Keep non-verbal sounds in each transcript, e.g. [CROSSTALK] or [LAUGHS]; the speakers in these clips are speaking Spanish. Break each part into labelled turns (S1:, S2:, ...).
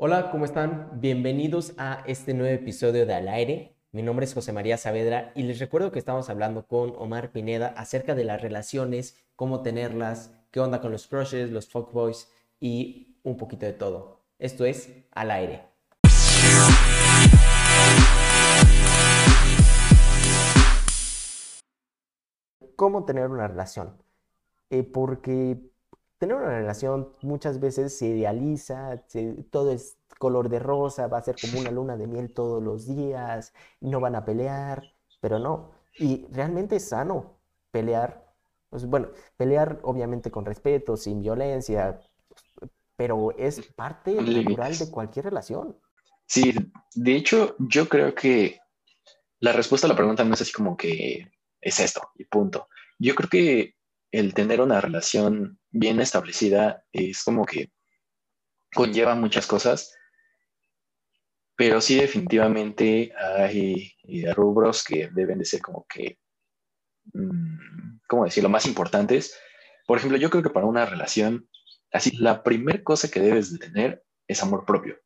S1: Hola, ¿cómo están? Bienvenidos a este nuevo episodio de Al Aire. Mi nombre es José María Saavedra y les recuerdo que estamos hablando con Omar Pineda acerca de las relaciones, cómo tenerlas, qué onda con los crushes, los fuckboys y un poquito de todo. Esto es Al Aire. ¿Cómo tener una relación? Eh, porque tener una relación muchas veces se idealiza, todo es color de rosa, va a ser como una luna de miel todos los días, no van a pelear, pero no. Y realmente es sano pelear. Pues, bueno, pelear obviamente con respeto, sin violencia, pero es parte natural de cualquier relación.
S2: Sí, de hecho, yo creo que la respuesta a la pregunta no es así como que es esto y punto. Yo creo que el tener una relación bien establecida es como que conlleva muchas cosas, pero sí definitivamente hay eh, rubros que deben de ser como que, mm, ¿cómo decirlo?, más importantes. Por ejemplo, yo creo que para una relación, así, la primera cosa que debes de tener es amor propio.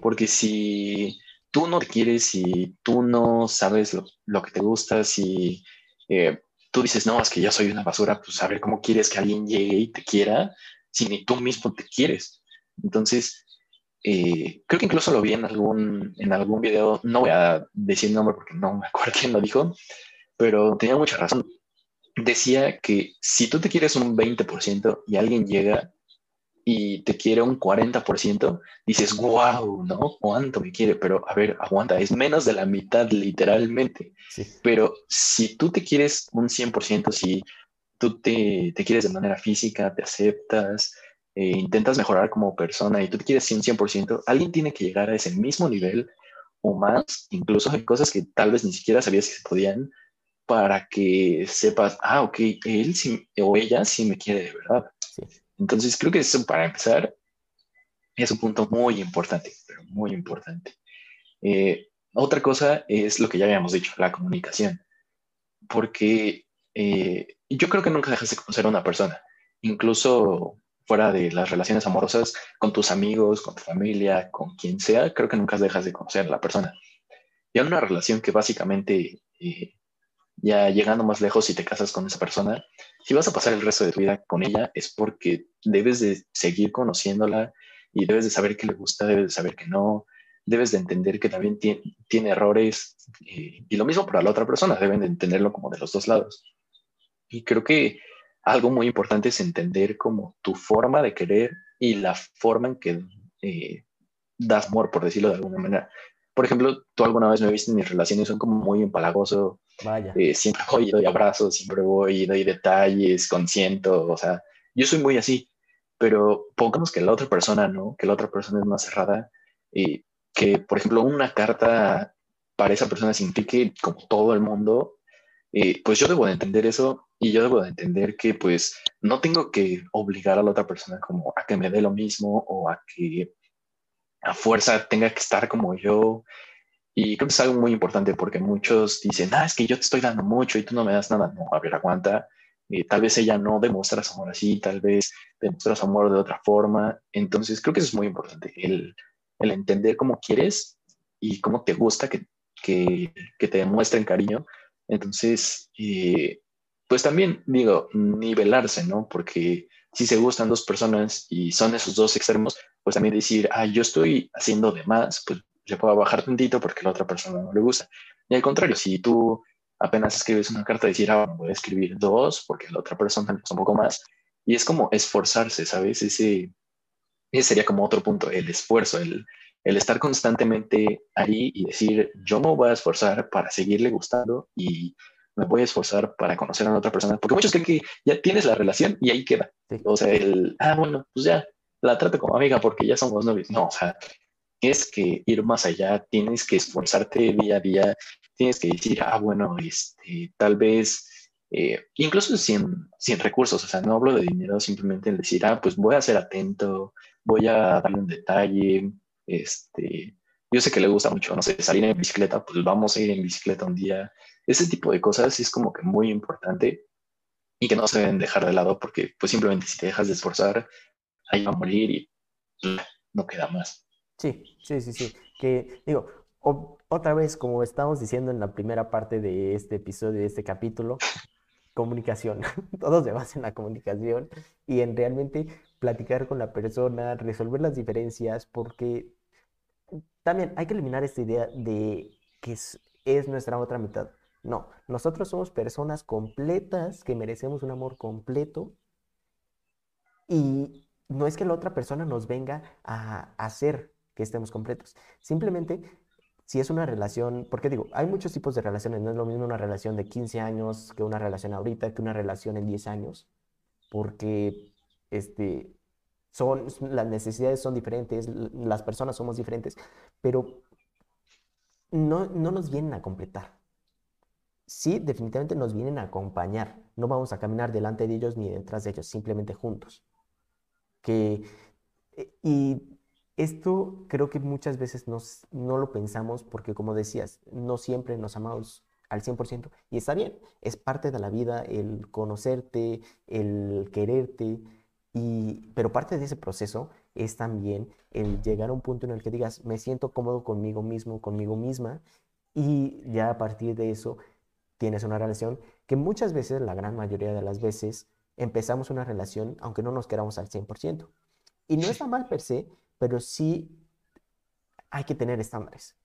S2: Porque si tú no te quieres, si tú no sabes lo, que te gusta, si eh, tú dices, no, es que yo soy una basura, pues a ver cómo quieres que alguien llegue y te quiera si ni tú mismo te quieres. Entonces, eh, creo que incluso lo vi en algún, en algún video, no voy a decir el nombre porque no me acuerdo [LAUGHS] quién lo dijo, pero tenía mucha razón. Decía que si tú te quieres un 20% y alguien llega y te quiere un 40%, dices, wow, ¿no? ¿Cuánto me quiere? Pero a ver, aguanta, es menos de la mitad literalmente. Pero si tú te quieres un 100%, si tú te, te quieres de manera física, te aceptas, eh, intentas mejorar como persona y tú te quieres un 100%, alguien tiene que llegar a ese mismo nivel o más, incluso hay cosas que tal vez ni siquiera sabías que se podían, para que sepas, ah, ok, él sí, o ella sí me quiere de verdad. Entonces, creo que eso para empezar es un punto muy importante, pero muy importante. Eh, otra cosa es lo que ya habíamos dicho, la comunicación. Porque eh, yo creo que nunca dejas de conocer a una persona, incluso fuera de las relaciones amorosas, con tus amigos, con tu familia, con quien sea, creo que nunca dejas de conocer a la persona. Y en una relación que básicamente eh, ya llegando más lejos, si te casas con esa persona, si vas a pasar el resto de tu vida con ella, es porque debes de seguir conociéndola y debes de saber qué le gusta, debes de saber que no, debes de entender que también tiene, errores eh, y lo mismo para la otra persona, deben de entenderlo como de los dos lados. Y creo que algo muy importante es entender como tu forma de querer y la forma en que eh, das amor, por decirlo de alguna manera. Por ejemplo, tú alguna vez me viste en mis relaciones, son como muy empalagoso.
S1: Vaya.
S2: Eh, siempre voy y doy abrazos, siempre voy y doy detalles, consiento. O sea, yo soy muy así, pero pongamos que la otra persona, ¿no? Que la otra persona es más cerrada. Y que, por ejemplo, una carta para esa persona signifique como todo el mundo, eh, pues yo debo de entender eso y yo debo de entender que pues no tengo que obligar a la otra persona como a que me dé lo mismo o a que a fuerza tenga que estar como yo. Y creo que es algo muy importante porque muchos dicen, ah, es que yo te estoy dando mucho y tú no me das nada. No, a ver, aguanta. Tal vez ella no demuestra su amor así, tal vez demuestra su amor de otra forma. Entonces creo que eso es muy importante, el, el entender cómo quieres y cómo te gusta que, que, que te demuestren cariño. Entonces, eh, pues también digo, nivelarse, ¿no? Porque si se gustan dos personas y son esos dos extremos, pues también decir, ah, yo estoy haciendo de más, pues le puedo bajar tantito porque la otra persona no le gusta. Y al contrario, si tú apenas escribes una carta, decir, ah, voy a escribir dos porque la otra persona le gusta un poco más. Y es como esforzarse, ¿sabes? Ese, ese sería como otro punto, el esfuerzo, el, el estar constantemente ahí y decir, yo me voy a esforzar para seguirle gustando y me voy a esforzar para conocer a otra persona, porque muchos creen que ya tienes la relación y ahí queda. O sea, el, ah, bueno, pues ya la trato como amiga porque ya somos novios. No, o sea, tienes que ir más allá, tienes que esforzarte día a día, tienes que decir, ah, bueno, este, tal vez, eh, incluso sin, sin recursos, o sea, no hablo de dinero, simplemente el decir, ah, pues voy a ser atento, voy a darle un detalle, este, yo sé que le gusta mucho, no sé, salir en bicicleta, pues vamos a ir en bicicleta un día. Ese tipo de cosas es como que muy importante y que no se deben dejar de lado porque pues simplemente si te dejas de esforzar, ahí va a morir y no queda más.
S1: Sí, sí, sí, sí. Que digo, o- otra vez, como estábamos diciendo en la primera parte de este episodio, de este capítulo, comunicación. [LAUGHS] Todo se basa en la comunicación y en realmente platicar con la persona, resolver las diferencias, porque también hay que eliminar esta idea de que es, es nuestra otra mitad. No, nosotros somos personas completas que merecemos un amor completo y no es que la otra persona nos venga a hacer que estemos completos. Simplemente, si es una relación, porque digo, hay muchos tipos de relaciones, no es lo mismo una relación de 15 años que una relación ahorita, que una relación en 10 años, porque este, son, las necesidades son diferentes, las personas somos diferentes, pero no, no nos vienen a completar. Sí, definitivamente nos vienen a acompañar. No vamos a caminar delante de ellos ni detrás de ellos, simplemente juntos que, eh, y esto creo que muchas veces nos, no lo pensamos porque, como decías, no siempre nos amamos al 100% y está bien, es parte de la vida el conocerte, el quererte, y, pero parte de ese proceso es también el llegar a un punto en el que digas, me siento cómodo conmigo mismo, conmigo misma, y ya a partir de eso tienes una relación que muchas veces, la gran mayoría de las veces, empezamos una relación aunque no nos queramos al 100%. Y no está mal per se, pero sí hay que tener estándares.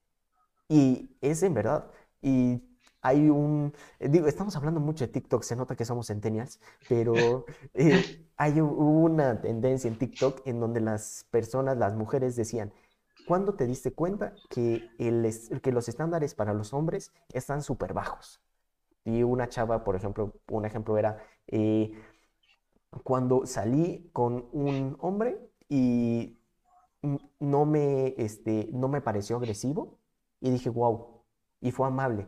S1: Y es en verdad. Y hay un, digo, estamos hablando mucho de TikTok, se nota que somos centennials, pero [LAUGHS] eh, hay una tendencia en TikTok en donde las personas, las mujeres decían, ¿cuándo te diste cuenta que, el, que los estándares para los hombres están súper bajos? Y una chava, por ejemplo, un ejemplo era, eh, cuando salí con un hombre y no me, este, no me pareció agresivo y dije, wow, y fue amable.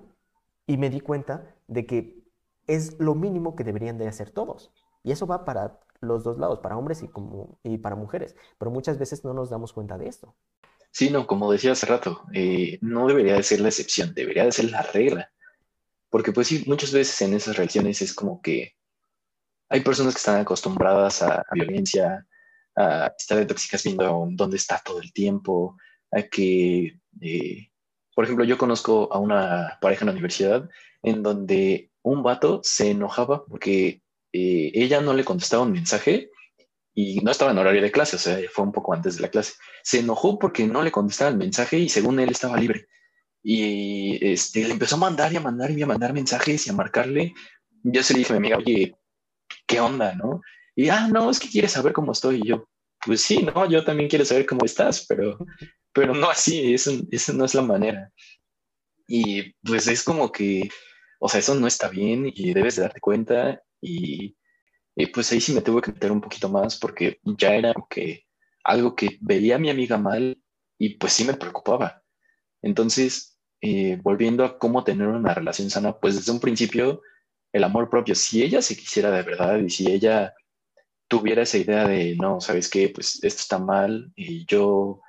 S1: Y me di cuenta de que es lo mínimo que deberían de hacer todos. Y eso va para los dos lados, para hombres y, como, y para mujeres. Pero muchas veces no nos damos cuenta de esto.
S2: Sí, no, como decía hace rato, eh, no debería de ser la excepción, debería de ser la regla. Porque pues sí, muchas veces en esas relaciones es como que hay personas que están acostumbradas a, violencia, a estar de tóxicas viendo dónde está todo el tiempo, a que, eh, por ejemplo, yo conozco a una pareja en la universidad en donde un vato se enojaba porque eh, ella no le contestaba un mensaje y no estaba en horario de clase, o sea, fue un poco antes de la clase. Se enojó porque no le contestaba el mensaje y según él estaba libre. Y este, le empezó a mandar y a mandar y a mandar mensajes y a marcarle. Yo se le dije a mi amiga, oye, ¿qué onda, no? Y, ah, no, es que quieres saber cómo estoy. Y yo, pues sí, no, yo también quiero saber cómo estás, pero, pero no así, eso, eso no es la manera. Y pues es como que, o sea, eso no está bien y debes de darte cuenta. Y, pues ahí sí me tuve que meter un poquito más porque ya era que algo que veía a mi amiga mal y pues sí me preocupaba. Entonces, eh, volviendo a cómo tener una relación sana, pues desde un principio, el amor propio, si ella se quisiera de verdad y si ella tuviera esa idea de, no, ¿sabes qué? Pues esto está mal y yo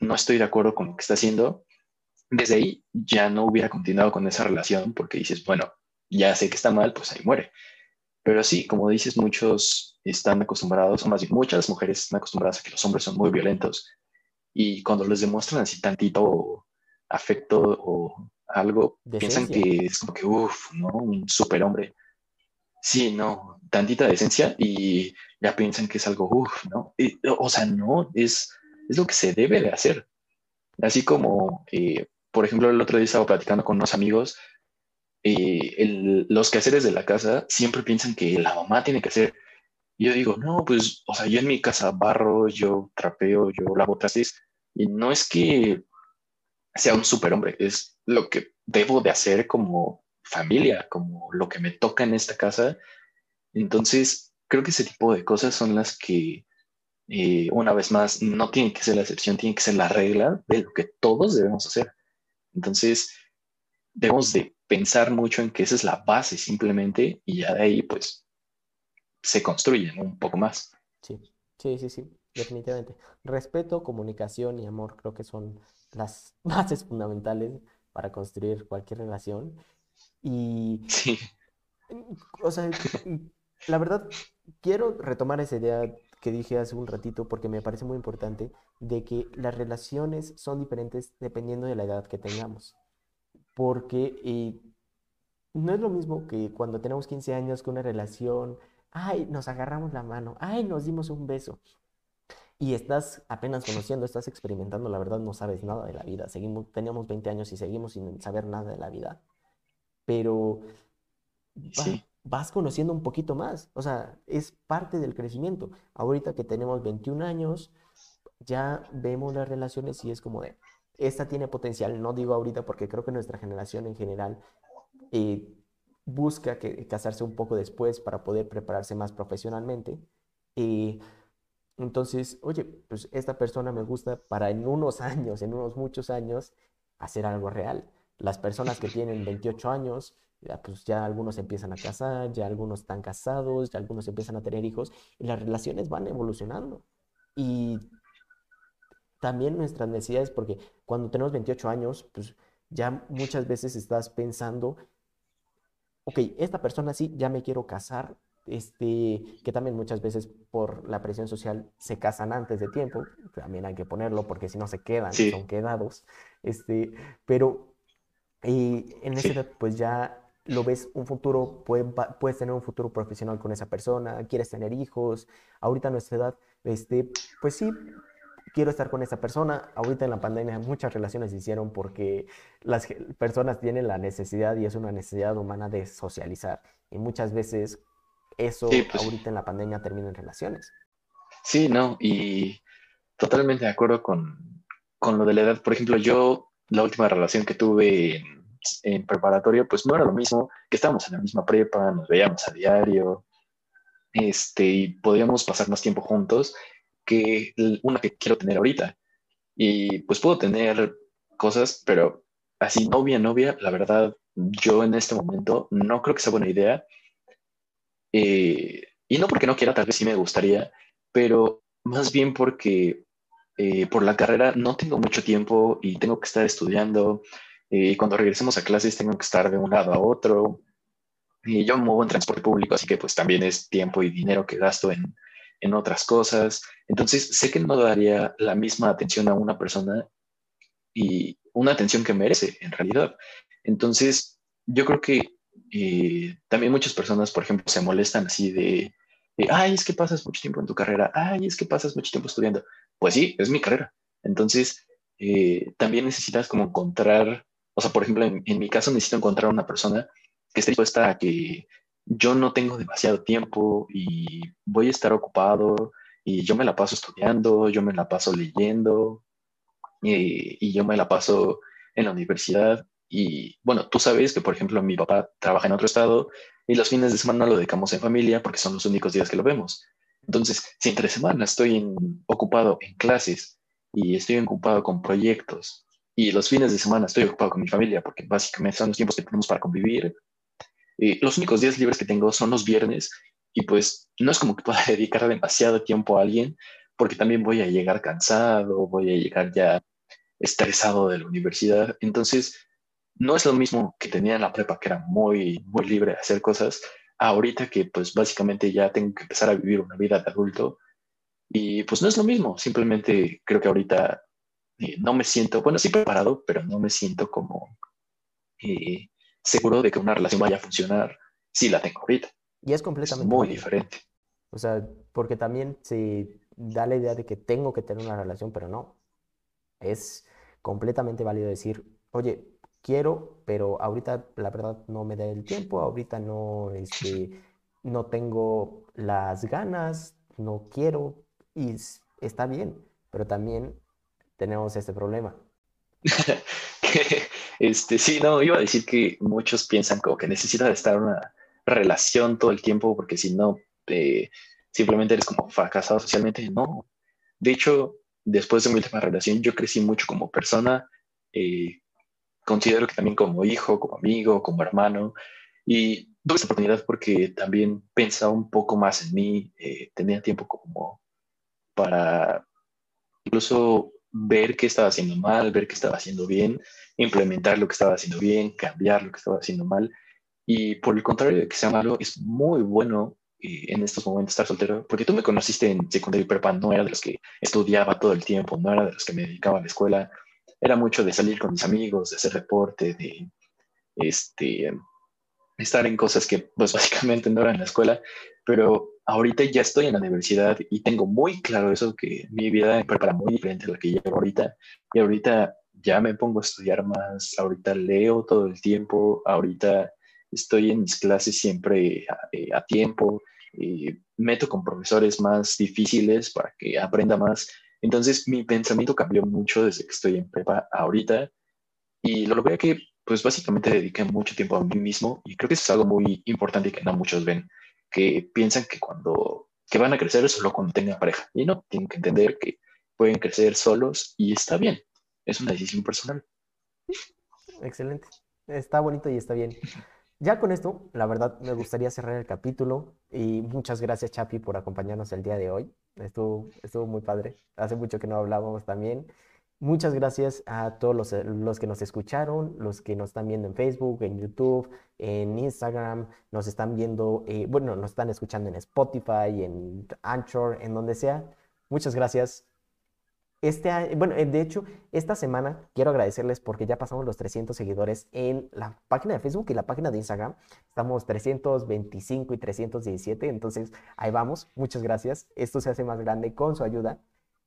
S2: no estoy de acuerdo con lo que está haciendo, desde ahí ya no hubiera continuado con esa relación porque dices, bueno, ya sé que está mal, pues ahí muere. Pero sí, como dices, muchos están acostumbrados, o más bien muchas mujeres están acostumbradas a que los hombres son muy violentos y cuando les demuestran así tantito afecto o algo, piensan
S1: Decencia.
S2: que es como que, uff, ¿no? Un superhombre. Sí, no, tantita decencia y ya piensan que es algo, uff, ¿no? Y, o sea, no, es, es lo que se debe de hacer. Así como, eh, por ejemplo, el otro día estaba platicando con unos amigos, eh, el- los quehaceres de la casa siempre piensan que la mamá tiene que hacer. Yo digo, no, pues, o sea, yo en mi casa barro, yo trapeo, yo lavo trastes, y no es que sea un superhombre, es lo que debo de hacer como familia, como lo que me toca en esta casa. Entonces, creo que ese tipo de cosas son las que, eh, una vez más, no tienen que ser la excepción, tienen que ser la regla de lo que todos debemos hacer. Entonces, debemos de pensar mucho en que esa es la base simplemente y ya de ahí, pues, se construyen un poco más.
S1: Sí, sí, sí, sí, definitivamente. Respeto, comunicación y amor creo que son las [LAUGHS] bases fundamentales para construir cualquier relación. Y,
S2: Sí,
S1: o sea, la verdad, quiero retomar esa idea que dije hace un ratito, porque me parece muy importante, de que las relaciones son diferentes dependiendo de la edad que tengamos. Porque eh, no es lo mismo que cuando tenemos 15 años que una relación, ay, nos agarramos la mano, ay, nos dimos un beso. Y estás apenas conociendo, estás experimentando, la verdad no sabes nada de la vida. Seguimos, teníamos 20 años y seguimos sin saber nada de la vida. Pero vas conociendo un poquito más. O sea, es parte del crecimiento. Ahorita que tenemos 21 años, ya vemos las relaciones y es como de, esta tiene potencial, no digo ahorita porque creo que nuestra generación en general eh, busca que, casarse un poco después para poder prepararse más profesionalmente. y entonces, oye, pues esta persona me gusta para en unos [LAUGHS] años, en unos muchos años, hacer algo real. Las personas que tienen 28 años, ya, pues ya algunos empiezan a casar, ya algunos están casados, ya algunos empiezan a tener hijos, y las relaciones van evolucionando. Y también nuestras necesidades, porque cuando tenemos 28 años, pues ya muchas veces estás pensando, ok, esta persona sí, ya me quiero casar, este, que también muchas veces por la presión social se casan antes de tiempo, también hay que ponerlo porque si no se quedan, son quedados, este, pero y en esa edad pues ya lo ves un futuro, puedes tener un futuro profesional con esa persona, quieres tener hijos, ahorita a nuestra edad, este, pues sí, quiero estar con esa persona. Ahorita en la pandemia muchas relaciones se hicieron porque las personas tienen la necesidad y es una necesidad humana de socializar. Y muchas veces eso pues ahorita en la pandemia termina en relaciones.
S2: Sí, no, y totalmente de acuerdo con, con lo de la edad. Por ejemplo, yo la última relación que tuve en en preparatorio, pues no era lo mismo, que estábamos en la misma prepa, nos veíamos a diario, este, y podíamos pasar más tiempo juntos que una que quiero tener ahorita. Y pues puedo tener cosas, pero así novia, novia, la verdad, yo en este momento no creo que sea buena idea. Eh, y no porque no quiera, tal vez sí me gustaría, pero más bien porque eh, por la carrera no tengo mucho tiempo y tengo que estar estudiando, y cuando regresemos a clases tengo que estar de un lado a otro. Y yo me muevo en transporte público, así que pues también es tiempo y dinero que gasto en, en otras cosas. Entonces sé que no daría la misma atención a una persona y una atención que merece en realidad. Entonces yo creo que eh, también muchas personas, por ejemplo, se molestan así de, ay, es que pasas mucho tiempo en tu carrera, ay, es que pasas mucho tiempo estudiando. Pues sí, es mi carrera. Entonces, eh, también necesitas como encontrar o sea, por ejemplo, en, mi caso necesito encontrar una persona que esté dispuesta a que yo no tengo demasiado tiempo y voy a estar ocupado y yo me la paso estudiando, yo me la paso leyendo y, y yo me la paso en la universidad. Y bueno, tú sabes que, por ejemplo, mi papá trabaja en otro estado y los fines de semana lo dedicamos en familia porque son los únicos días que lo vemos. Entonces, si entre semana estoy ocupado en clases y estoy ocupado con proyectos y los fines de semana estoy ocupado con mi familia porque básicamente son los tiempos que tenemos para convivir. Y los únicos días libres que tengo son los viernes y pues no es como que pueda [LAUGHS] dedicar demasiado tiempo a alguien porque también voy a llegar cansado, voy a llegar ya estresado de la universidad. Entonces, no es lo mismo que tenía en la prepa, que era muy, muy libre de hacer cosas, ahorita que pues básicamente ya tengo que empezar a vivir una vida de adulto. Y pues no es lo mismo, simplemente creo que ahorita no me siento, bueno, sí preparado, pero no me siento como eh, seguro de que una relación vaya a funcionar si la tengo ahorita.
S1: Y es completamente
S2: muy diferente.
S1: O sea, porque también se da la idea de que tengo que tener una relación, pero no. Es completamente válido decir, oye, quiero, pero ahorita la verdad no me da el tiempo, ahorita no, este, no tengo las ganas, no quiero, y está bien, pero también tenemos este problema. [LAUGHS] [LAUGHS]
S2: este, sí, no, iba a decir que muchos piensan como que necesitas estar en una relación todo el tiempo porque si no, eh, simplemente eres como fracasado socialmente. No, de hecho, después de mi última relación, yo crecí mucho como persona. Eh, considero que también como hijo, como amigo, como hermano. Y tuve esta oportunidad porque también pensaba un poco más en mí, eh, tenía tiempo como para incluso ver qué estaba haciendo mal, ver qué estaba haciendo bien, implementar lo que estaba haciendo bien, cambiar lo que estaba haciendo mal. Y por el contrario de que sea malo, es muy bueno eh, en estos momentos estar soltero, porque tú me conociste en secundaria y prepa, no era de los que estudiaba todo el tiempo, no era de los que me dedicaba a la escuela, era mucho de salir con mis amigos, de hacer deporte, de este, estar en cosas que pues [LAUGHS] básicamente no eran la escuela, pero ahorita ya estoy en la universidad y tengo muy claro eso, que mi vida en prepa era muy diferente a la que llevo ahorita, y ahorita ya me pongo a estudiar más, ahorita leo todo el tiempo, ahorita estoy en mis clases siempre a, eh, tiempo, eh, meto con profesores más difíciles para que aprenda más. Entonces mi pensamiento cambió mucho desde que estoy en prepa ahorita y lo logré que pues básicamente dediqué mucho tiempo a mí mismo y creo que eso es algo muy importante que no muchos ven, que piensan que cuando que van a crecer solo cuando tengan pareja y no, tienen que entender que pueden crecer solos y está bien es una decisión personal.
S1: Excelente. Está bonito y está bien. Ya con esto, la verdad, me gustaría cerrar el capítulo y muchas gracias, Chapi, por acompañarnos el día de hoy. Estuvo, estuvo muy padre. Hace mucho que no hablábamos también. Muchas gracias a todos los, los, que nos escucharon, los que nos están viendo en Facebook, en YouTube, en Instagram, nos están viendo, eh, bueno, nos están escuchando en Spotify, en Anchor, en donde sea. Muchas gracias. Este bueno, eh, de hecho, esta semana quiero agradecerles porque ya pasamos los 300 seguidores en la página de Facebook y la página de Instagram. Estamos 325 y 317, entonces ahí vamos. Muchas gracias. Esto se hace más grande con su ayuda.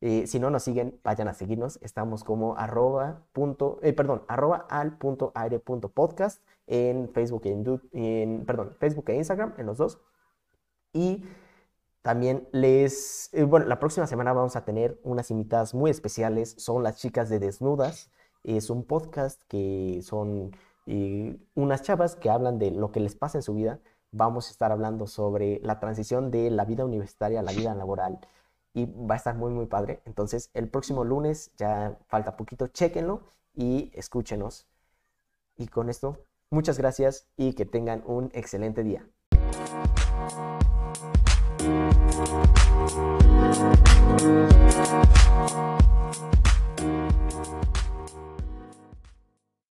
S1: Eh, si no nos siguen, vayan a seguirnos. Estamos como arroba punto, eh, arroba al aire podcast en Facebook en, e Instagram, en los dos. Y también les, eh, bueno, la próxima semana vamos a tener unas invitadas muy especiales, son las chicas de Desnudas, es un podcast que son unas chavas que hablan de lo que les pasa en su vida. Vamos a estar hablando sobre la transición de la vida universitaria a la vida laboral y va a estar muy, muy padre. Entonces, el próximo lunes, ya falta poquito, chéquenlo y escúchenos. Y con esto, muchas gracias y que tengan un excelente día.